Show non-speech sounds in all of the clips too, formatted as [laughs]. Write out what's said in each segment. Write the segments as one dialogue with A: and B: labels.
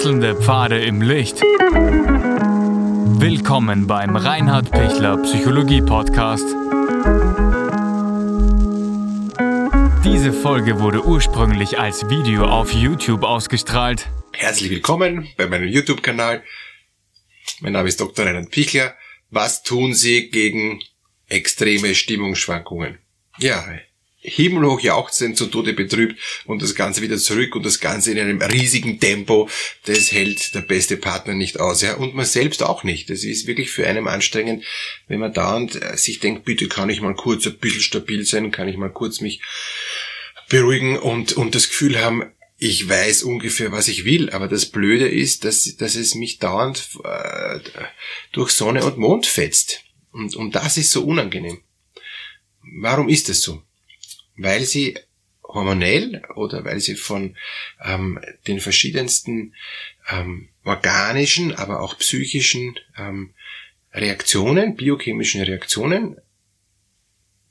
A: Wechselnde Pfade im Licht. Willkommen beim Reinhard Pichler Psychologie Podcast. Diese Folge wurde ursprünglich als Video auf YouTube ausgestrahlt.
B: Herzlich willkommen bei meinem YouTube-Kanal. Mein Name ist Dr. Reinhard Pichler. Was tun Sie gegen extreme Stimmungsschwankungen? Ja, himmelhoch jauchzend, zu Tode betrübt und das Ganze wieder zurück und das Ganze in einem riesigen Tempo, das hält der beste Partner nicht aus, ja, und man selbst auch nicht. Das ist wirklich für einen anstrengend, wenn man dauernd äh, sich denkt, bitte kann ich mal kurz ein bisschen stabil sein, kann ich mal kurz mich beruhigen und, und das Gefühl haben, ich weiß ungefähr, was ich will, aber das Blöde ist, dass, dass es mich dauernd äh, durch Sonne und Mond fetzt. Und, und das ist so unangenehm. Warum ist das so? Weil sie hormonell oder weil sie von ähm, den verschiedensten ähm, organischen, aber auch psychischen ähm, Reaktionen, biochemischen Reaktionen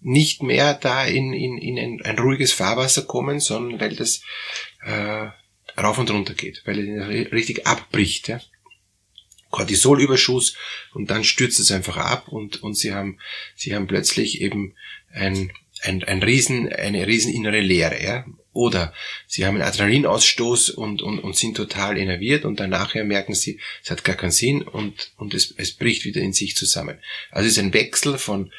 B: nicht mehr da in, in, in ein, ein ruhiges Fahrwasser kommen, sondern weil das äh, rauf und runter geht, weil es richtig abbricht. Ja? Cortisolüberschuss und dann stürzt es einfach ab und, und sie haben, sie haben plötzlich eben ein ein, ein riesen, eine riesen innere Leere, ja. Oder sie haben einen Adrenalinausstoß und, und, und sind total enerviert und dann nachher merken sie, es hat gar keinen Sinn und, und es, es bricht wieder in sich zusammen. Also es ist ein Wechsel von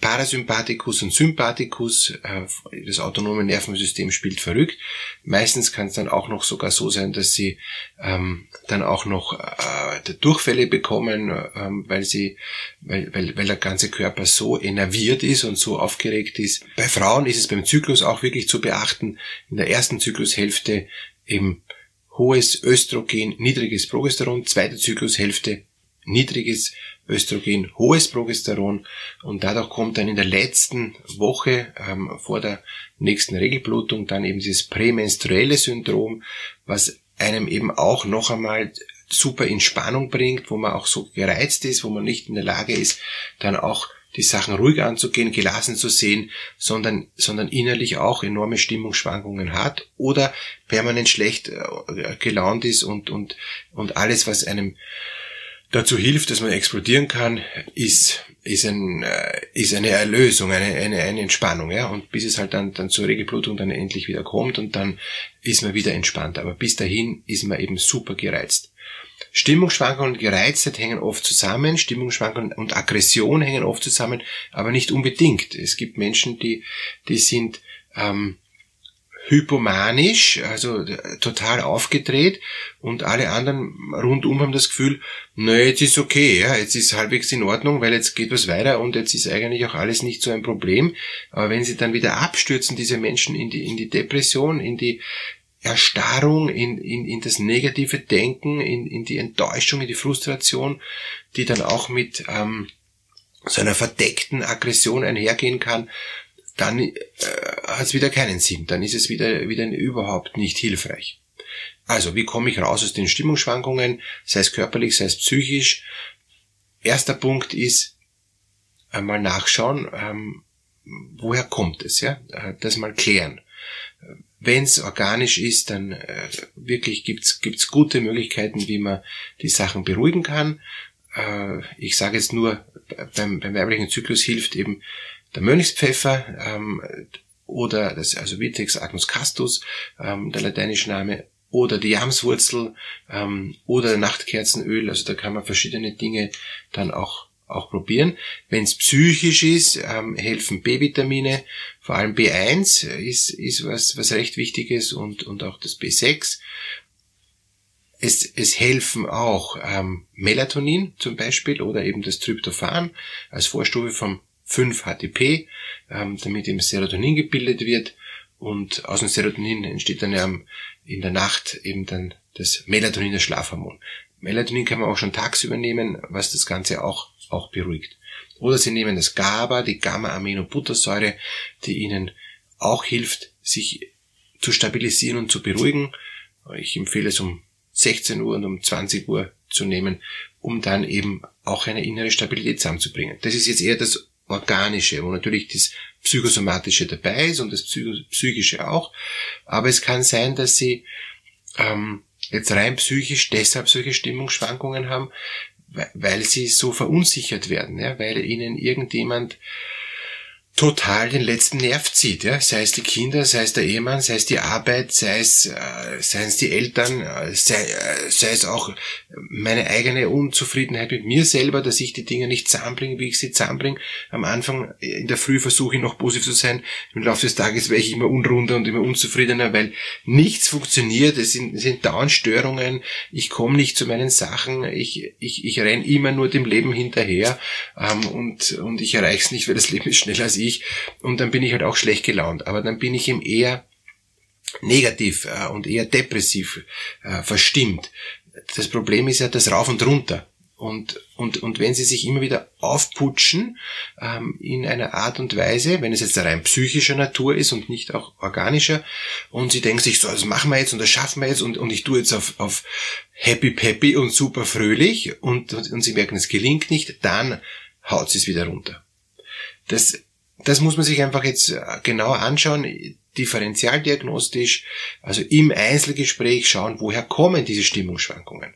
B: Parasympathikus und Sympathikus, äh, das autonome Nervensystem spielt verrückt. Meistens kann es dann auch noch sogar so sein, dass sie ähm, dann auch noch äh, Durchfälle bekommen, ähm, weil sie, weil, weil, weil der ganze Körper so enerviert ist und so aufgeregt ist. Bei Frauen ist es beim Zyklus auch wirklich zu beachten, in der ersten Zyklushälfte eben hohes Östrogen, niedriges Progesteron, zweite Zyklushälfte niedriges Östrogen, hohes Progesteron. Und dadurch kommt dann in der letzten Woche ähm, vor der nächsten Regelblutung dann eben dieses prämenstruelle Syndrom, was einem eben auch noch einmal super in Spannung bringt, wo man auch so gereizt ist, wo man nicht in der Lage ist, dann auch die Sachen ruhig anzugehen, gelassen zu sehen, sondern, sondern innerlich auch enorme Stimmungsschwankungen hat oder permanent schlecht äh, gelaunt ist und, und, und alles, was einem dazu hilft, dass man explodieren kann, ist, ist, ein, äh, ist eine Erlösung, eine, eine, eine Entspannung. Ja? Und bis es halt dann, dann zur Regelblutung dann endlich wieder kommt und dann ist man wieder entspannt. Aber bis dahin ist man eben super gereizt. Stimmungsschwankungen und Gereiztheit hängen oft zusammen, Stimmungsschwankungen und Aggression hängen oft zusammen, aber nicht unbedingt. Es gibt Menschen, die, die sind ähm, hypomanisch, also äh, total aufgedreht und alle anderen rundum haben das Gefühl, na jetzt ist okay, ja, jetzt ist halbwegs in Ordnung, weil jetzt geht was weiter und jetzt ist eigentlich auch alles nicht so ein Problem. Aber wenn sie dann wieder abstürzen, diese Menschen in die, in die Depression, in die Erstarrung, in, in, in das negative Denken, in, in die Enttäuschung, in die Frustration, die dann auch mit ähm, so einer verdeckten Aggression einhergehen kann, dann äh, hat es wieder keinen Sinn. Dann ist es wieder, wieder überhaupt nicht hilfreich. Also, wie komme ich raus aus den Stimmungsschwankungen, sei es körperlich, sei es psychisch? Erster Punkt ist, einmal nachschauen, ähm, woher kommt es, ja? Äh, das mal klären. Wenn es organisch ist, dann äh, wirklich gibt's gibt's gute Möglichkeiten, wie man die Sachen beruhigen kann. Äh, ich sage jetzt nur, beim, beim weiblichen Zyklus hilft eben der Mönchspfeffer ähm, oder das also Vitex agnus castus, ähm, der lateinische Name, oder die Jamswurzel ähm, oder Nachtkerzenöl. Also da kann man verschiedene Dinge dann auch auch probieren. Wenn es psychisch ist, ähm, helfen B-Vitamine, vor allem B1 ist, ist was, was recht wichtiges und, und auch das B6. Es, es helfen auch ähm, Melatonin zum Beispiel oder eben das Tryptophan als Vorstufe vom 5-HTP, ähm, damit eben Serotonin gebildet wird und aus dem Serotonin entsteht dann ja in der Nacht eben dann das Melatonin, das Schlafhormon. Melatonin kann man auch schon tagsüber nehmen, was das Ganze auch, auch beruhigt. Oder Sie nehmen das GABA, die Gamma-Aminobuttersäure, die Ihnen auch hilft, sich zu stabilisieren und zu beruhigen. Ich empfehle es um 16 Uhr und um 20 Uhr zu nehmen, um dann eben auch eine innere Stabilität zusammenzubringen. Das ist jetzt eher das Organische, wo natürlich das Psychosomatische dabei ist und das Psychische auch. Aber es kann sein, dass sie ähm, jetzt rein psychisch deshalb solche Stimmungsschwankungen haben, weil sie so verunsichert werden, ja, weil ihnen irgendjemand total den letzten Nerv zieht, ja, sei es die Kinder, sei es der Ehemann, sei es die Arbeit, sei es, äh, seien es die Eltern, äh, sei, äh, sei es auch meine eigene Unzufriedenheit mit mir selber, dass ich die Dinge nicht zusammenbringe, wie ich sie zusammenbringe. Am Anfang in der Früh versuche ich noch positiv zu sein, im Laufe des Tages wäre ich immer unrunder und immer unzufriedener, weil nichts funktioniert, es sind, es sind dauernd Störungen, ich komme nicht zu meinen Sachen, ich, ich, ich renne immer nur dem Leben hinterher. Ähm, und, und ich erreiche es nicht, weil das Leben ist schneller als ich ich und dann bin ich halt auch schlecht gelaunt. Aber dann bin ich ihm eher negativ äh, und eher depressiv äh, verstimmt. Das Problem ist ja das Rauf und Runter. Und, und, und wenn sie sich immer wieder aufputschen ähm, in einer Art und Weise, wenn es jetzt rein psychischer Natur ist und nicht auch organischer, und sie denken sich so, das machen wir jetzt und das schaffen wir jetzt und, und ich tue jetzt auf, auf happy peppy und super fröhlich und, und, und sie merken, es gelingt nicht, dann haut sie es wieder runter. Das das muss man sich einfach jetzt äh, genauer anschauen, differentialdiagnostisch, also im Einzelgespräch schauen, woher kommen diese Stimmungsschwankungen.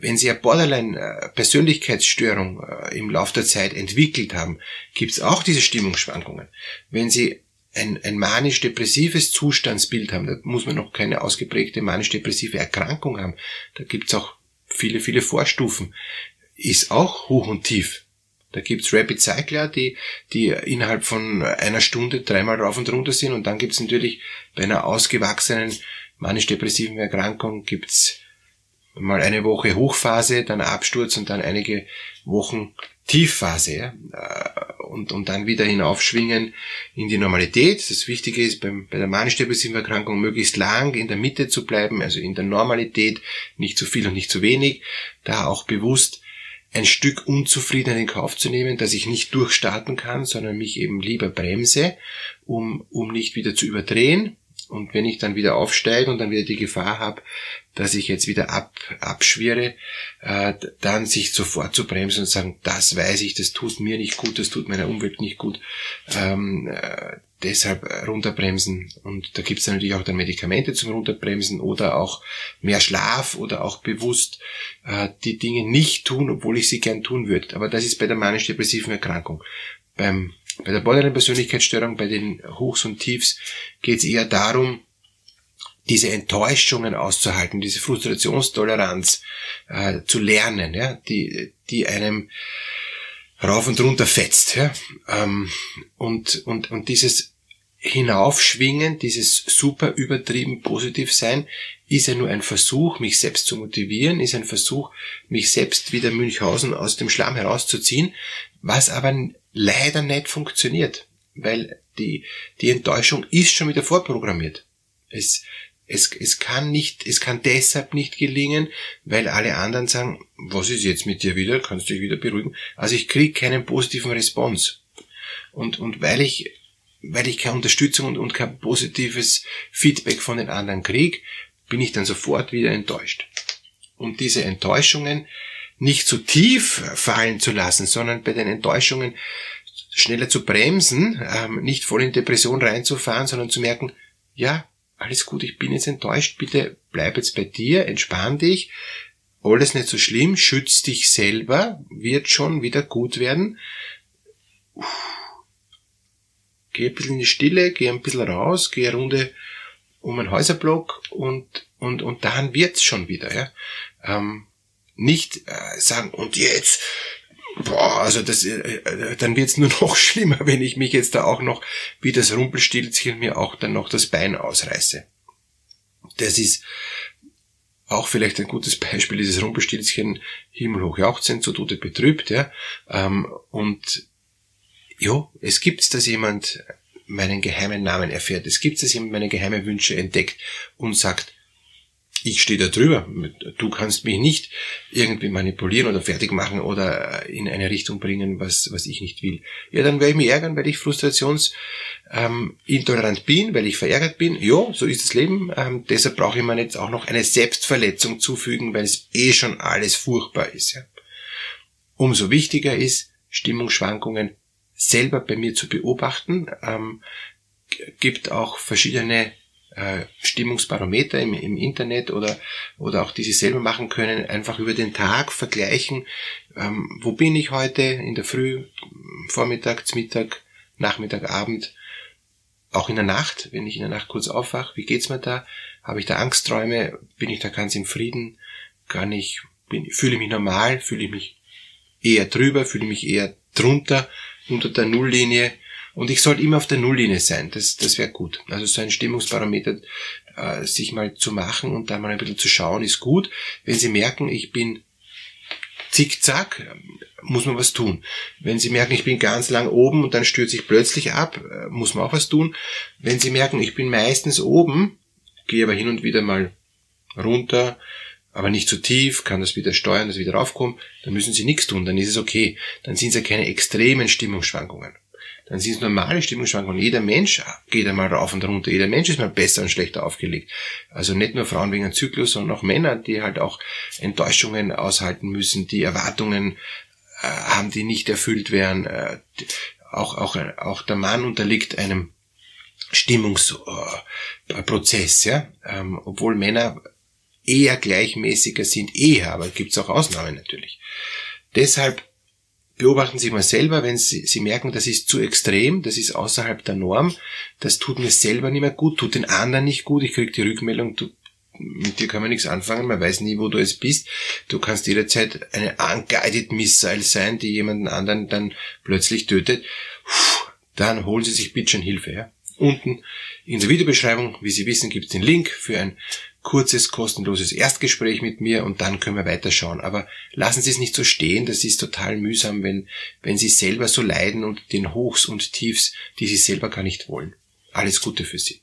B: Wenn Sie eine Borderline-Persönlichkeitsstörung äh, im Laufe der Zeit entwickelt haben, gibt es auch diese Stimmungsschwankungen. Wenn Sie ein, ein manisch-depressives Zustandsbild haben, da muss man noch keine ausgeprägte manisch-depressive Erkrankung haben, da gibt es auch viele, viele Vorstufen, ist auch hoch und tief. Da gibt's Rapid Cycler, die, die innerhalb von einer Stunde dreimal rauf und runter sind. Und dann gibt's natürlich bei einer ausgewachsenen manisch-depressiven Erkrankung gibt's mal eine Woche Hochphase, dann Absturz und dann einige Wochen Tiefphase. Ja? Äh, und, und dann wieder hinaufschwingen in die Normalität. Das Wichtige ist beim, bei der manisch-depressiven Erkrankung möglichst lang in der Mitte zu bleiben, also in der Normalität, nicht zu viel und nicht zu wenig. Da auch bewusst ein Stück Unzufriedenheit in Kauf zu nehmen, dass ich nicht durchstarten kann, sondern mich eben lieber bremse, um, um nicht wieder zu überdrehen. Und wenn ich dann wieder aufsteige und dann wieder die Gefahr habe, dass ich jetzt wieder ab, abschwirre, äh, dann sich sofort zu bremsen und sagen, das weiß ich, das tut mir nicht gut, das tut meiner Umwelt nicht gut. Ähm, äh, deshalb runterbremsen. Und da gibt es natürlich auch dann Medikamente zum Runterbremsen oder auch mehr Schlaf oder auch bewusst äh, die Dinge nicht tun, obwohl ich sie gern tun würde. Aber das ist bei der manisch-depressiven Erkrankung. Beim, bei der Borderline-Persönlichkeitsstörung, bei den Hochs und Tiefs geht es eher darum, diese Enttäuschungen auszuhalten, diese Frustrationstoleranz äh, zu lernen, ja, die, die einem rauf und runter fetzt. Ja? Ähm, und, und, und dieses Hinaufschwingen, dieses super übertrieben positiv sein, ist ja nur ein Versuch, mich selbst zu motivieren, ist ein Versuch, mich selbst wieder Münchhausen aus dem Schlamm herauszuziehen, was aber leider nicht funktioniert, weil die, die Enttäuschung ist schon wieder vorprogrammiert. Es, es, es kann nicht, es kann deshalb nicht gelingen, weil alle anderen sagen, was ist jetzt mit dir wieder? Kannst du dich wieder beruhigen? Also ich kriege keinen positiven Response. Und, und weil ich, weil ich keine Unterstützung und, und kein positives Feedback von den anderen kriege, bin ich dann sofort wieder enttäuscht. Und diese Enttäuschungen nicht zu tief fallen zu lassen, sondern bei den Enttäuschungen schneller zu bremsen, ähm, nicht voll in Depression reinzufahren, sondern zu merken, ja, alles gut, ich bin jetzt enttäuscht, bitte bleib jetzt bei dir, entspann dich, alles nicht so schlimm, schütz dich selber, wird schon wieder gut werden. Geh ein bisschen in die Stille, geh ein bisschen raus, geh eine Runde um einen Häuserblock und, und, und dann wird's schon wieder, ja. Ähm, nicht äh, sagen, und jetzt boah, also das, äh, äh, dann wird's nur [laughs] noch schlimmer, wenn ich mich jetzt da auch noch wie das Rumpelstilzchen mir auch dann noch das Bein ausreiße. Das ist auch vielleicht ein gutes Beispiel, dieses Rumpelstilzchen himmelhoch jauchzend, tut er betrübt, ja. Ähm, und ja, es gibt, dass jemand meinen geheimen Namen erfährt. Es gibt, dass jemand meine geheimen Wünsche entdeckt und sagt, ich stehe da drüber. Du kannst mich nicht irgendwie manipulieren oder fertig machen oder in eine Richtung bringen, was, was ich nicht will. Ja, dann werde ich mich ärgern, weil ich frustrationsintolerant ähm, bin, weil ich verärgert bin. Ja, so ist das Leben. Ähm, deshalb brauche ich mir jetzt auch noch eine Selbstverletzung zufügen, weil es eh schon alles furchtbar ist. Ja. Umso wichtiger ist, Stimmungsschwankungen selber bei mir zu beobachten. Ähm, gibt auch verschiedene äh, Stimmungsbarometer im, im Internet oder, oder auch die sie selber machen können, einfach über den Tag vergleichen, ähm, wo bin ich heute in der Früh, Vormittag, Mittag, Nachmittag, Abend, auch in der Nacht, wenn ich in der Nacht kurz aufwache, wie geht's mir da? Habe ich da Angstträume? Bin ich da ganz im Frieden? Kann ich, bin, fühle ich mich normal? Fühle ich mich eher drüber? Fühle ich mich eher drunter, unter der Nulllinie? Und ich sollte immer auf der Nulllinie sein. Das, das wäre gut. Also so ein Stimmungsparameter äh, sich mal zu machen und da mal ein bisschen zu schauen, ist gut. Wenn Sie merken, ich bin zickzack, muss man was tun. Wenn Sie merken, ich bin ganz lang oben und dann stürze ich plötzlich ab, äh, muss man auch was tun. Wenn Sie merken, ich bin meistens oben, gehe aber hin und wieder mal runter, aber nicht zu tief, kann das wieder steuern, ich wieder raufkomme, dann müssen Sie nichts tun, dann ist es okay. Dann sind es ja keine extremen Stimmungsschwankungen dann sind es normale Stimmungsschwankungen. Jeder Mensch geht einmal rauf und runter. Jeder Mensch ist mal besser und schlechter aufgelegt. Also nicht nur Frauen wegen einem Zyklus, sondern auch Männer, die halt auch Enttäuschungen aushalten müssen, die Erwartungen äh, haben, die nicht erfüllt werden. Äh, auch, auch, auch der Mann unterliegt einem Stimmungsprozess, äh, ja, ähm, obwohl Männer eher gleichmäßiger sind, eher, aber gibt es auch Ausnahmen natürlich. Deshalb beobachten Sie mal selber, wenn Sie, Sie merken, das ist zu extrem, das ist außerhalb der Norm, das tut mir selber nicht mehr gut, tut den anderen nicht gut, ich kriege die Rückmeldung, du, mit dir kann man nichts anfangen, man weiß nie, wo du es bist. Du kannst jederzeit eine unguided Missile sein, die jemanden anderen dann plötzlich tötet. Puh, dann holen Sie sich bitte schon Hilfe. Ja? Unten in der Videobeschreibung, wie Sie wissen, gibt es den Link für ein kurzes, kostenloses Erstgespräch mit mir und dann können wir weiterschauen. Aber lassen Sie es nicht so stehen, das ist total mühsam, wenn, wenn Sie selber so leiden und den Hochs und Tiefs, die Sie selber gar nicht wollen. Alles Gute für Sie.